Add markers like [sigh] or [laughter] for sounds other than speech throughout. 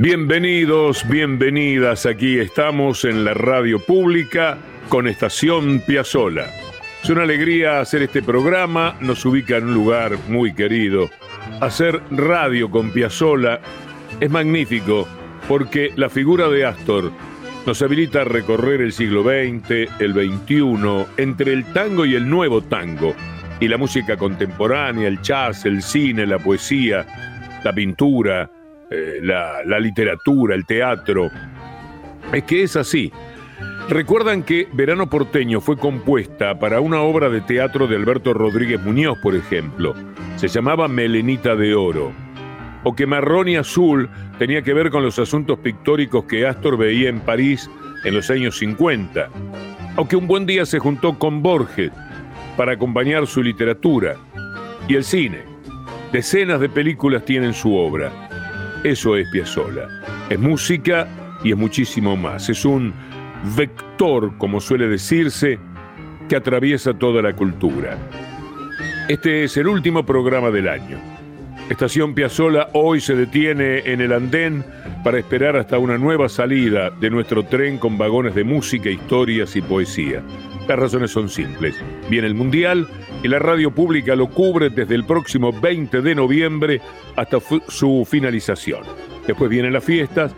Bienvenidos, bienvenidas. Aquí estamos en la radio pública con Estación Piazzola. Es una alegría hacer este programa, nos ubica en un lugar muy querido. Hacer radio con Piazzola es magnífico porque la figura de Astor nos habilita a recorrer el siglo XX, el XXI, entre el tango y el nuevo tango, y la música contemporánea, el jazz, el cine, la poesía, la pintura, eh, la, la literatura, el teatro. Es que es así. Recuerdan que Verano Porteño fue compuesta para una obra de teatro de Alberto Rodríguez Muñoz, por ejemplo. Se llamaba Melenita de Oro. O que Marrón y Azul tenía que ver con los asuntos pictóricos que Astor veía en París en los años 50. O que un buen día se juntó con Borges para acompañar su literatura. Y el cine. Decenas de películas tienen su obra. Eso es Piazzolla. Es música y es muchísimo más. Es un vector, como suele decirse, que atraviesa toda la cultura. Este es el último programa del año. Estación Piazzola hoy se detiene en el andén para esperar hasta una nueva salida de nuestro tren con vagones de música, historias y poesía. Las razones son simples. Viene el Mundial y la radio pública lo cubre desde el próximo 20 de noviembre hasta su finalización. Después vienen las fiestas,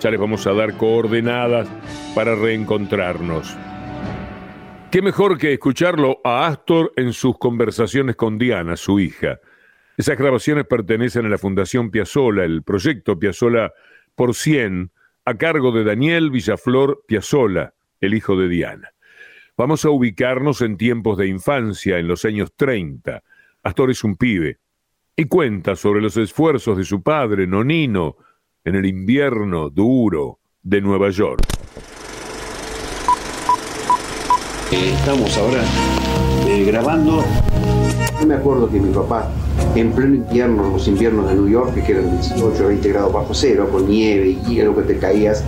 ya les vamos a dar coordenadas para reencontrarnos. ¿Qué mejor que escucharlo a Astor en sus conversaciones con Diana, su hija? Esas grabaciones pertenecen a la Fundación Piazzola, el proyecto Piazzola por 100, a cargo de Daniel Villaflor Piazzola, el hijo de Diana. Vamos a ubicarnos en tiempos de infancia, en los años 30. Astor es un pibe y cuenta sobre los esfuerzos de su padre, Nonino, en el invierno duro de Nueva York. Estamos ahora grabando. Yo me acuerdo que mi papá, en pleno invierno, los inviernos de New York, que eran 18 o 20 grados bajo cero, con nieve y hielo que te caías,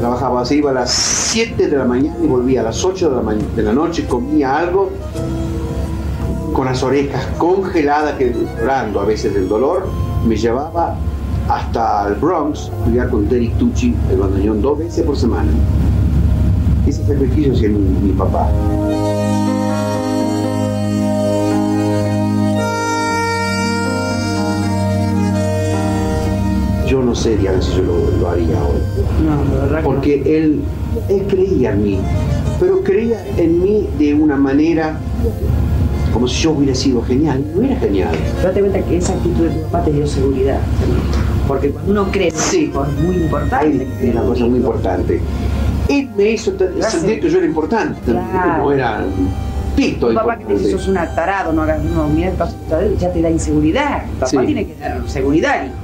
trabajaba así, iba a las 7 de la mañana y volvía a las 8 de la, de la noche, comía algo con las orejas congeladas, que llorando a veces del dolor, me llevaba hasta el Bronx, estudiar con Derek Tucci, el bandoneón, dos veces por semana. Ese sacrificio hacía mi, mi papá. Yo no sé, Diana, si yo lo, lo haría hoy. No, la verdad Porque él, él creía en mí, pero creía en mí de una manera como si yo hubiera sido genial. No era genial. Date cuenta que esa actitud de tu papá te dio seguridad. Porque cuando uno cree Sí. es muy importante. Es una cosa muy importante. Él me hizo sentir que yo era importante, Claro. no era pito Tu papá que te dice sos un tarado, no hagas de él, ya te da inseguridad. Tu papá Sí. tiene que dar seguridad, hijo.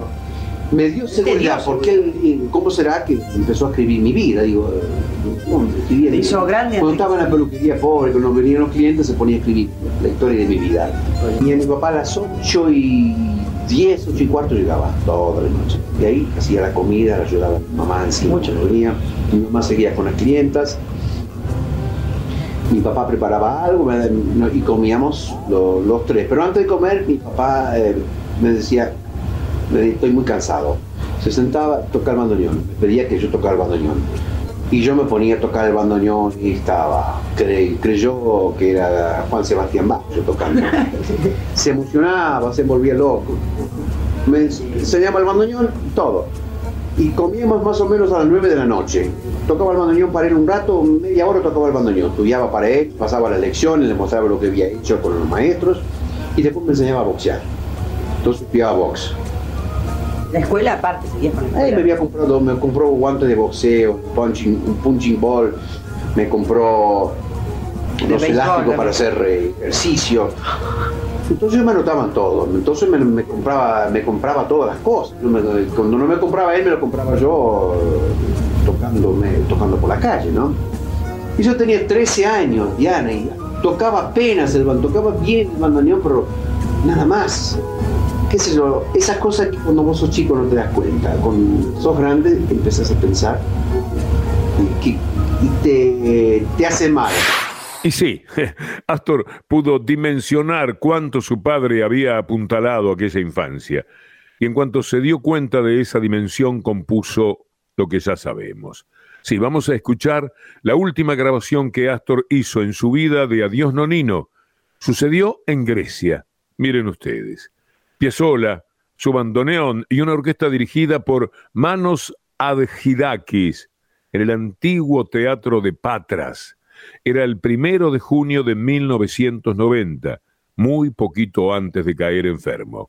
Me dio seguridad, porque él, ¿cómo será que empezó a escribir mi vida? Digo, eh, ¿cómo escribía hizo grande Cuando estaba en la peluquería pobre, cuando venían los clientes, se ponía a escribir la historia de mi vida. Y a mi papá a las 8 y 10, 8 y cuarto llegaba toda la noche. Y ahí hacía la comida, la ayudaba a mi mamá encima, Mucho. cuando venía. Mi mamá seguía con las clientas. Mi papá preparaba algo y comíamos lo- los tres. Pero antes de comer, mi papá eh, me decía, estoy muy cansado. Se sentaba a tocar el bandoneón. Me pedía que yo tocara el bandoneón. Y yo me ponía a tocar el bandoneón y estaba, cre- creyó que era Juan Sebastián Bach yo tocando. [laughs] se emocionaba, se volvía loco. Me enseñaba el bandoneón, todo. y comíamos más o menos a las 9 de la noche. Tocaba el bandoneón para él un rato, media hora tocaba el bandoneón, estudiaba para él, pasaba las lecciones, le mostraba lo que había hecho con los maestros y después me enseñaba a boxear. Entonces estudiaba box. La escuela aparte, seguías con la Ahí escuela. me había comprado, me compró guantes de boxeo, un punching, un punching ball, me compró unos elásticos para hacer eh, ejercicio. Entonces me anotaban todo, entonces me, me compraba, me compraba todas las cosas. Yo cuando no me compraba él, me lo compraba yo tocándome, tocando por la calle, ¿no? Y yo tenía 13 años, Diana, y tocaba apenas el bandoneón, tocaba bien el bandoneón, pero nada más. Qué sé yo, esas cosas que cuando vos sos chico no te das cuenta. Cuando sos grande empezás a pensar y, te, te hace mal. Y sí, [laughs] Astor pudo dimensionar cuánto su padre había apuntalado aquella infancia. Y en cuanto se dio cuenta de esa dimensión, compuso lo que ya sabemos. Sí, vamos a escuchar la última grabación que Astor hizo en su vida de Adiós Nonino. Sucedió en Grecia. Miren ustedes. Piazzolla, su bandoneón y una orquesta dirigida por Manos Adgidakis en el antiguo teatro de Patras. Era el primero de junio de 1990, muy poquito antes de caer enfermo.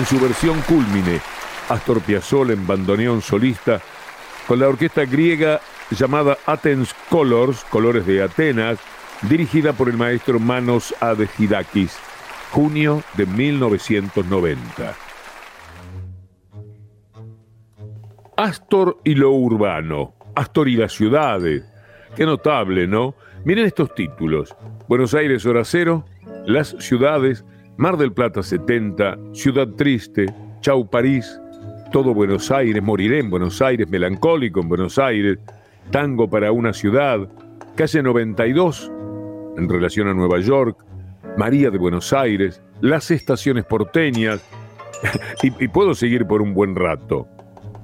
En su versión cúlmine, Astor Piazzolla en bandoneón solista, con la orquesta griega llamada Athens Colors, Colores de Atenas, dirigida por el maestro Manos Adegidakis, junio de 1990. Astor y lo urbano, Astor y las ciudades. Qué notable, ¿no? Miren estos títulos. Buenos Aires Hora Cero, Las Ciudades, Mar del Plata 70, Ciudad Triste, Chau París, Todo Buenos Aires, Moriré en Buenos Aires, Melancólico en Buenos Aires, Tango para una ciudad, Calle 92, en relación a Nueva York, María de Buenos Aires, Las Estaciones Porteñas, [laughs] y, puedo seguir por un buen rato.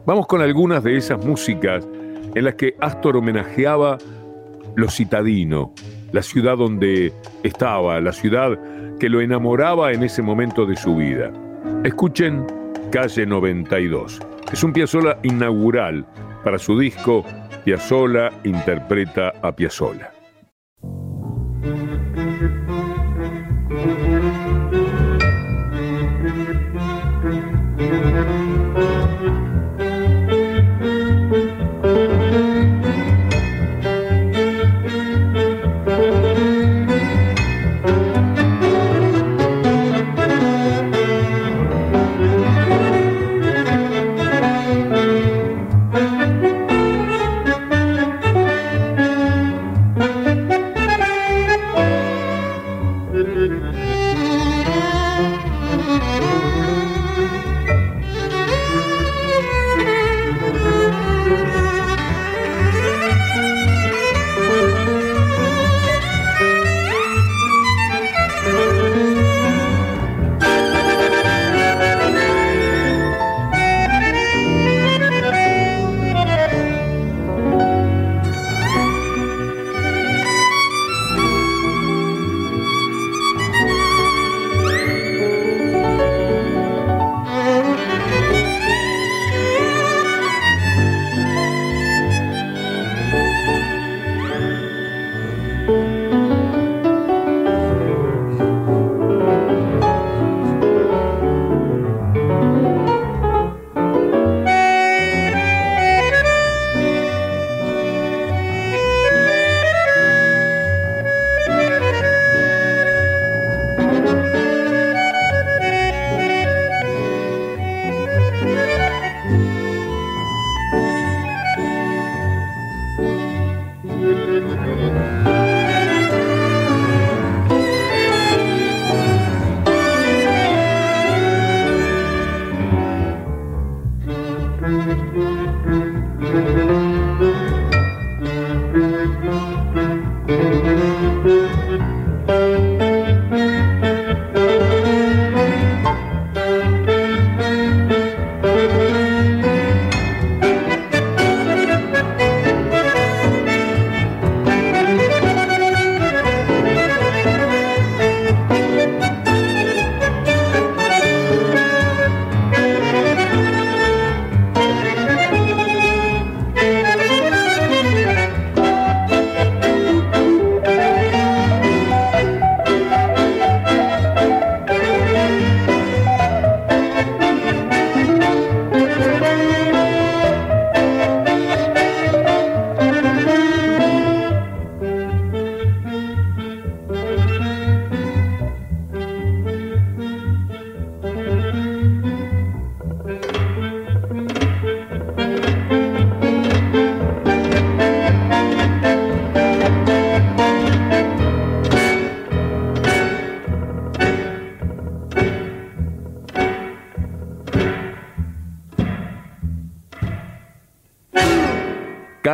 Vamos con algunas de esas músicas en las que Astor homenajeaba lo citadino, la ciudad donde estaba, la ciudad que lo enamoraba en ese momento de su vida. Escuchen Calle 92. Es un Piazzolla inaugural para su disco Piazzolla interpreta a Piazzolla.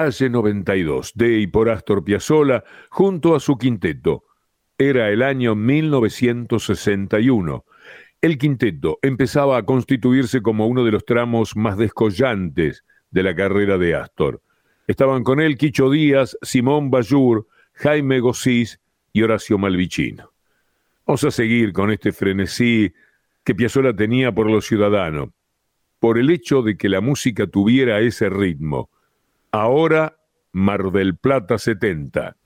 Calle 92, de y por Astor Piazzolla, junto a su quinteto. Era el año 1961. El quinteto empezaba a constituirse como uno de los tramos más descollantes de la carrera de Astor. Estaban con él Quicho Díaz, Simón Bayur, Jaime Gossís y Horacio Malvicino. Vamos a seguir con este frenesí que Piazzolla tenía por los ciudadanos, por el hecho de que la música tuviera ese ritmo, Ahora Mar del Plata 70.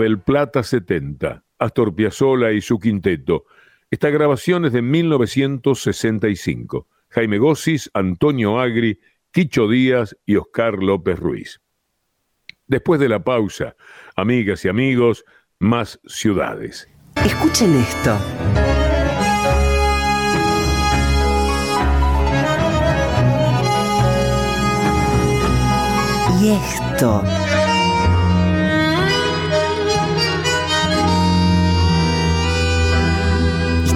Del Plata 70, Astor Piazzolla y su quinteto. Esta grabación es de 1965. Jaime Gossis, Antonio Agri, Quicho Díaz y Oscar López Ruiz. Después de la pausa, amigas y amigos, más ciudades. Escuchen esto. Y esto.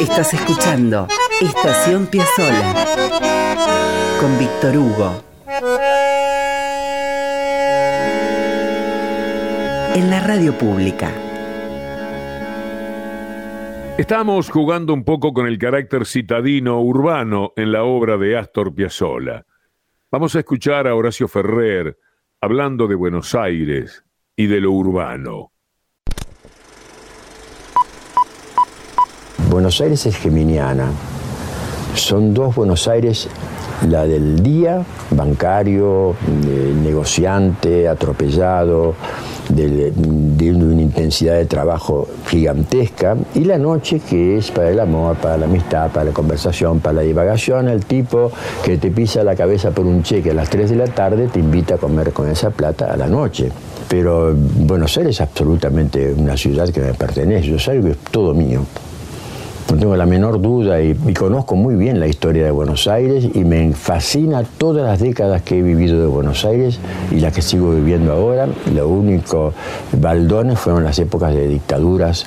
Estás escuchando Estación Piazzola con Víctor Hugo. En la radio pública. Estamos jugando un poco con el carácter citadino urbano en la obra de Astor Piazzolla. Vamos a escuchar a Horacio Ferrer hablando de Buenos Aires y de lo urbano. Buenos Aires es geminiana. Son dos Buenos Aires, la del día, bancario, eh, negociante, atropellado, de, una intensidad de trabajo gigantesca, y la noche que es para el amor, para la amistad, para la conversación, para la divagación, el tipo que te pisa la cabeza por un cheque a las 3 de la tarde te invita a comer con esa plata a la noche. Pero Buenos Aires es absolutamente una ciudad que me pertenece, yo que es todo mío. No tengo la menor duda y, conozco muy bien la historia de Buenos Aires y me fascina todas las décadas que he vivido de Buenos Aires y las que sigo viviendo ahora. Lo único baldones fueron las épocas de dictaduras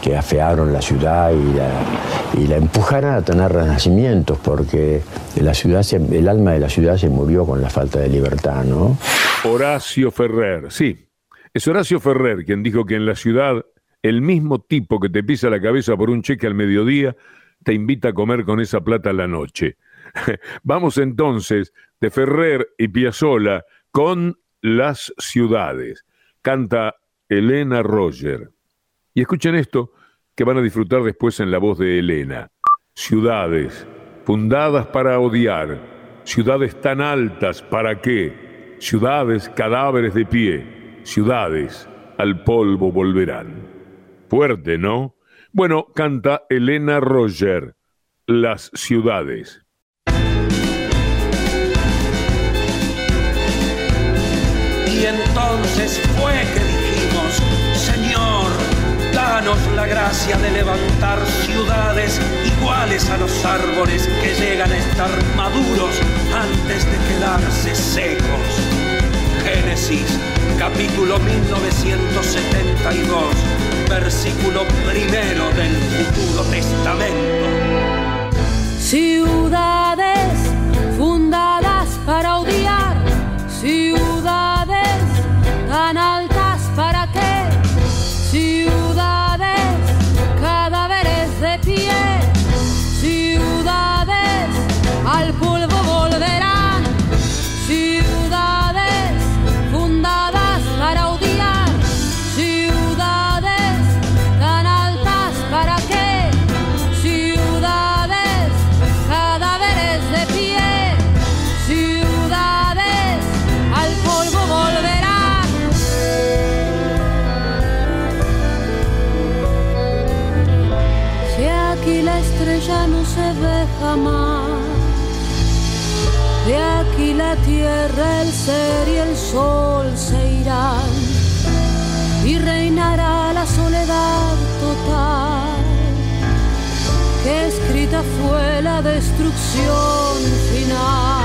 que afearon la ciudad y la, empujaron a tener renacimientos porque la ciudad el alma de la ciudad se murió con la falta de libertad, ¿no? Horacio Ferrer, sí. Es Horacio Ferrer quien dijo que en la ciudad el mismo tipo que te pisa la cabeza por un cheque al mediodía te invita a comer con esa plata a la noche. [laughs] Vamos entonces de Ferrer y Piazzolla con Las ciudades. Canta Elena Roger. Y escuchen esto que van a disfrutar después en la voz de Elena. Ciudades, fundadas para odiar, ciudades tan altas, ¿para qué? Ciudades, cadáveres de pie, ciudades, al polvo volverán. Fuerte, ¿no? Bueno, canta Elena Roger, Las ciudades. Y entonces fue que dijimos, Señor, danos la gracia de levantar ciudades iguales a los árboles que llegan a estar maduros antes de quedarse secos. Génesis, capítulo 1972 versículo primero del futuro testamento. Ciudades la tierra, el ser y el sol se irán y reinará la soledad total. Que escrita fue la destrucción final.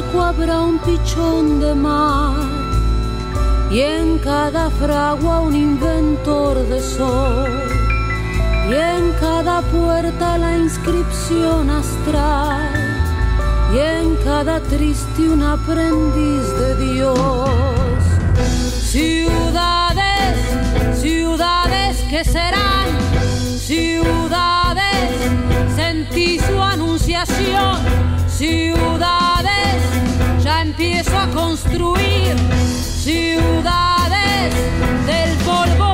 Charco habrá un pichón de mar, y en cada fragua un inventor de sol. Y en cada puerta la inscripción astral, y en cada triste un aprendiz de Dios. Ciudades, ciudades que serán, ciudades, sentí su anunciación, ciudades, ya empiezo a construir, ciudades, del polvo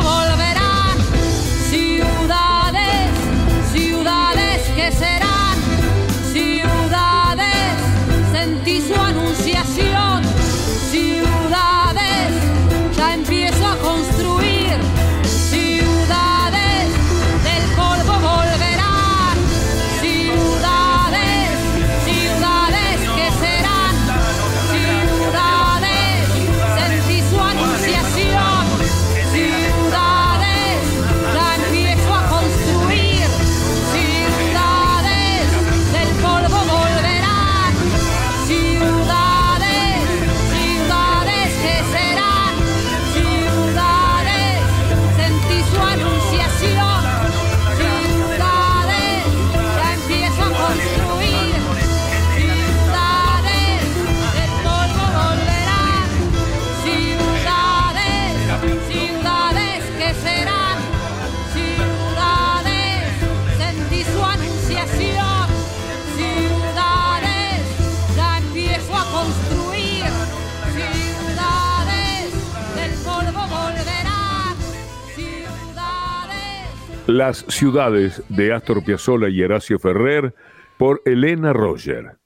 Las ciudades de Astor Piazzolla y Horacio Ferrer por Elena Roger.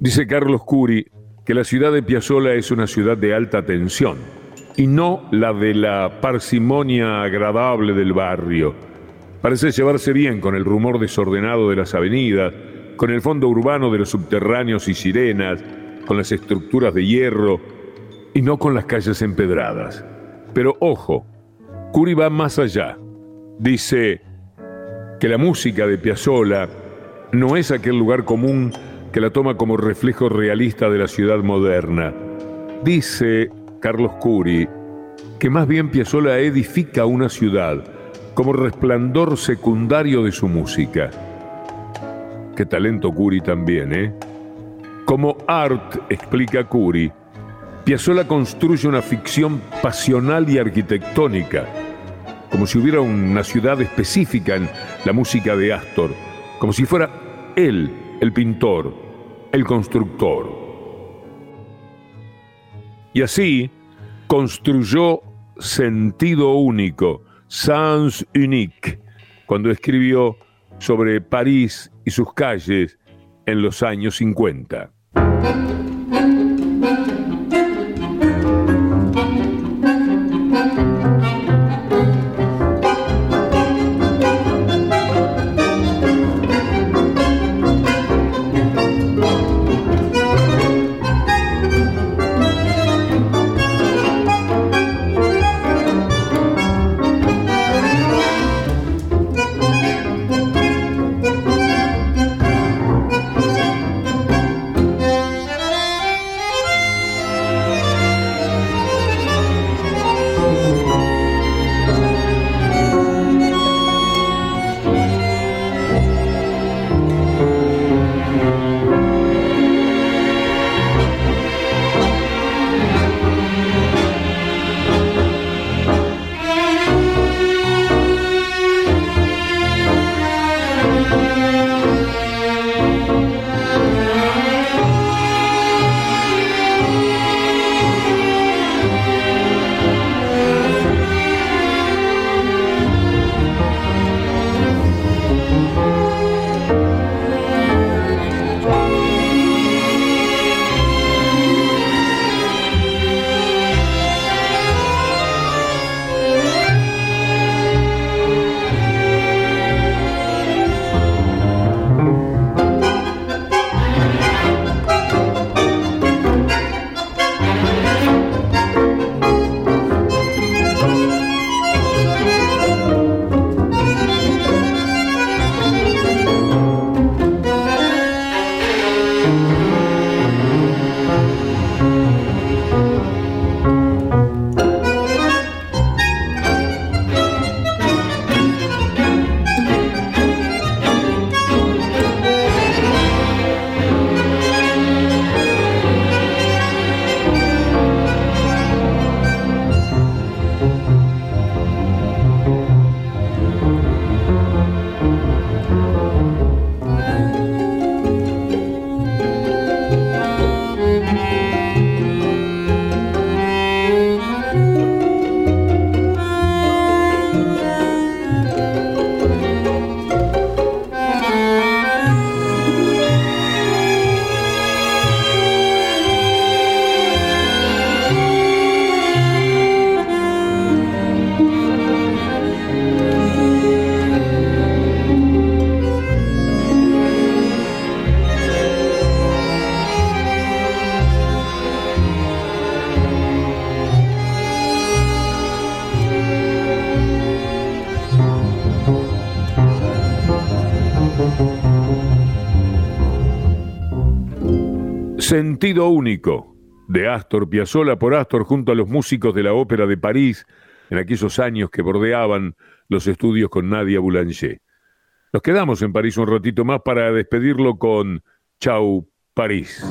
Dice Carlos Curi que la ciudad de Piazzolla es una ciudad de alta tensión y no la de la parsimonia agradable del barrio. Parece llevarse bien con el rumor desordenado de las avenidas, con el fondo urbano de los subterráneos y sirenas, con las estructuras de hierro y no con las calles empedradas. Pero ojo, Curi va más allá. Dice que la música de Piazzolla no es aquel lugar común que la toma como reflejo realista de la ciudad moderna. Dice Carlos Curi que más bien Piazzolla edifica una ciudad como resplandor secundario de su música. Qué talento Curi también, ¿eh? Como art, explica Curi, Piazzolla construye una ficción pasional y arquitectónica, como si hubiera una ciudad específica en la música de Astor, como si fuera él el pintor, el constructor. Y así construyó sentido único, sens unique, cuando escribió sobre París y sus calles en los años 50. Sentido único de Astor Piazzolla por Astor junto a los músicos de la Ópera de París en aquellos años que bordeaban los estudios con Nadia Boulanger. Nos quedamos en París un ratito más para despedirlo con Chau París.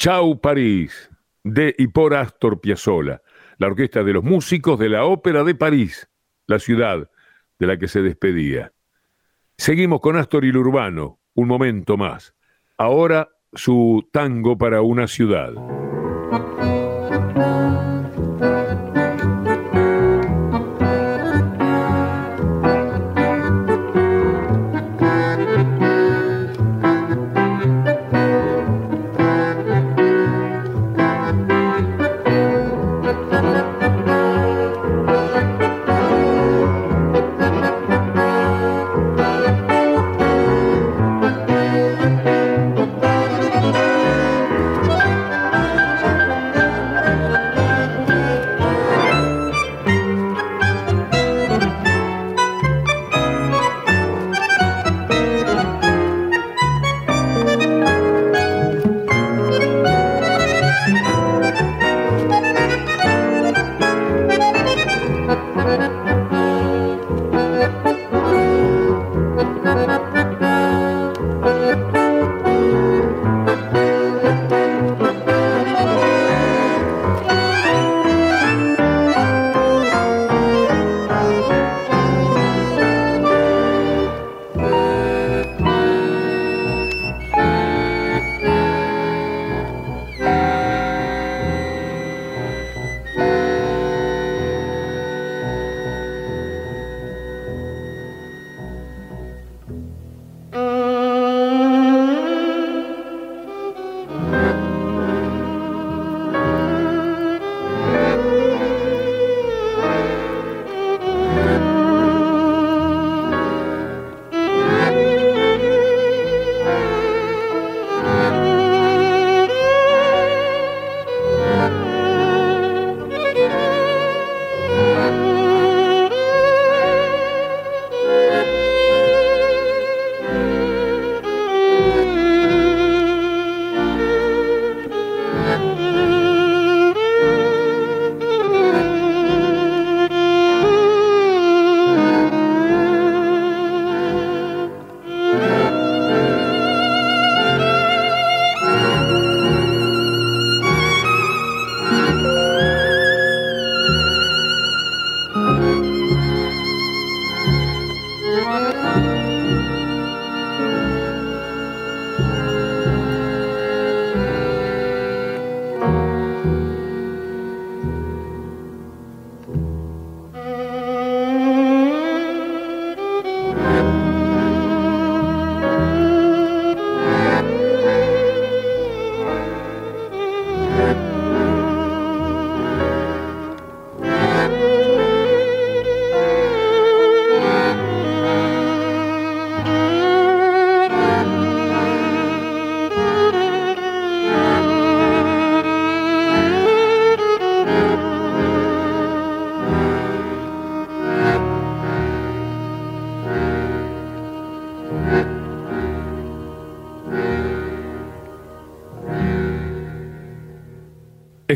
Chau París, de y por Astor Piazzolla, la orquesta de los músicos de la Ópera de París, la ciudad de la que se despedía. Seguimos con Astor y el Urbano, un momento más. Ahora su tango para una ciudad.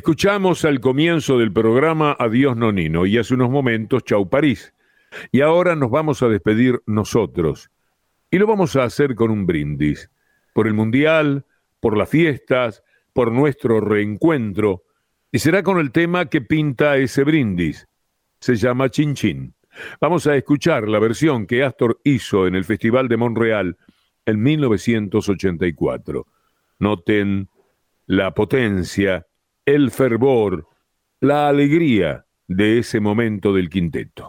Escuchamos al comienzo del programa Adiós Nonino y hace unos momentos Chau París. Y ahora nos vamos a despedir nosotros. Y lo vamos a hacer con un brindis. Por el Mundial, por las fiestas, por nuestro reencuentro. Y será con el tema que pinta ese brindis. Se llama Chin Chin. Vamos a escuchar la versión que Astor hizo en el Festival de Montreal en 1984. Noten la potencia el fervor, la alegría de ese momento del quinteto.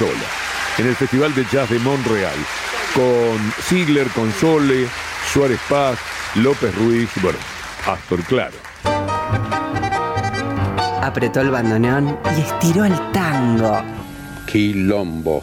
En el Festival de Jazz de Montreal con Ziegler, Console, Suárez Paz, López Ruiz, bueno, Astor Claro. Apretó el bandoneón y estiró el tango. Quilombo.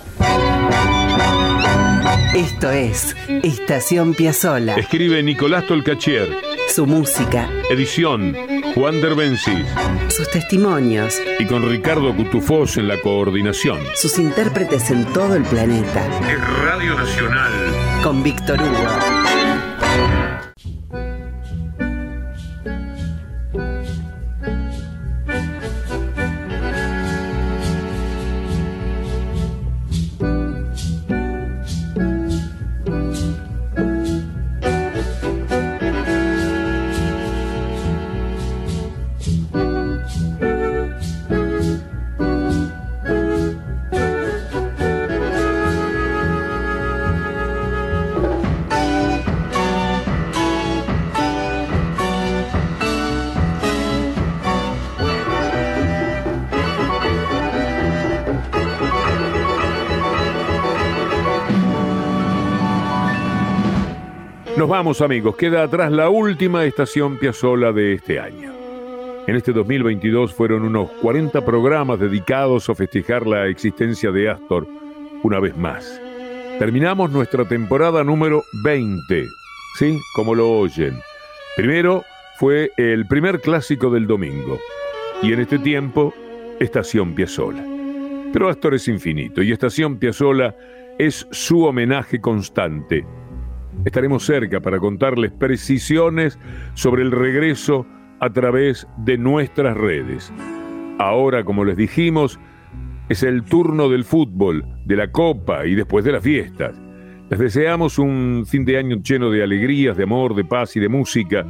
Esto es Estación Piazzola. Escribe Nicolás Tolcachier. Su música. Edición Juan Derbencis. Sus testimonios. Y con Ricardo Cutufós en la coordinación. Sus intérpretes en todo el planeta. Es Radio Nacional. Con Víctor Hugo. Nos vamos amigos, queda atrás la última estación Piazzola de este año. En este 2022 fueron unos 40 programas dedicados a festejar la existencia de Astor una vez más. Terminamos nuestra temporada número 20, ¿sí? Como lo oyen. Primero fue el primer clásico del domingo y en este tiempo Estación Piazzola. Pero Astor es infinito y Estación Piazzola es su homenaje constante Estaremos cerca para contarles precisiones sobre el regreso a través de nuestras redes. Ahora, como les dijimos, es el turno del fútbol, de la copa y después de las fiestas. Les deseamos un fin de año lleno de alegrías, de amor, de paz y de música.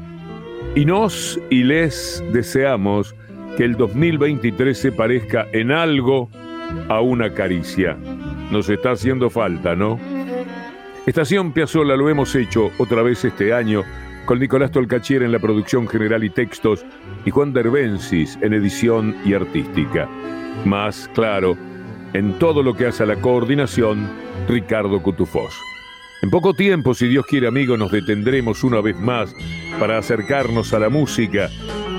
Y nos y les deseamos que el 2023 se parezca en algo a una caricia. Nos está haciendo falta, ¿no? Estación Piazzola lo hemos hecho otra vez este año con Nicolás Tolcachier en la producción general y textos y Juan Derbensis en edición y artística. Más claro, en todo lo que hace a la coordinación, Ricardo Cutufós. En poco tiempo, si Dios quiere, amigo, nos detendremos una vez más para acercarnos a la música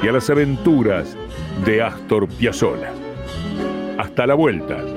y a las aventuras de Astor Piazzolla. Hasta la vuelta.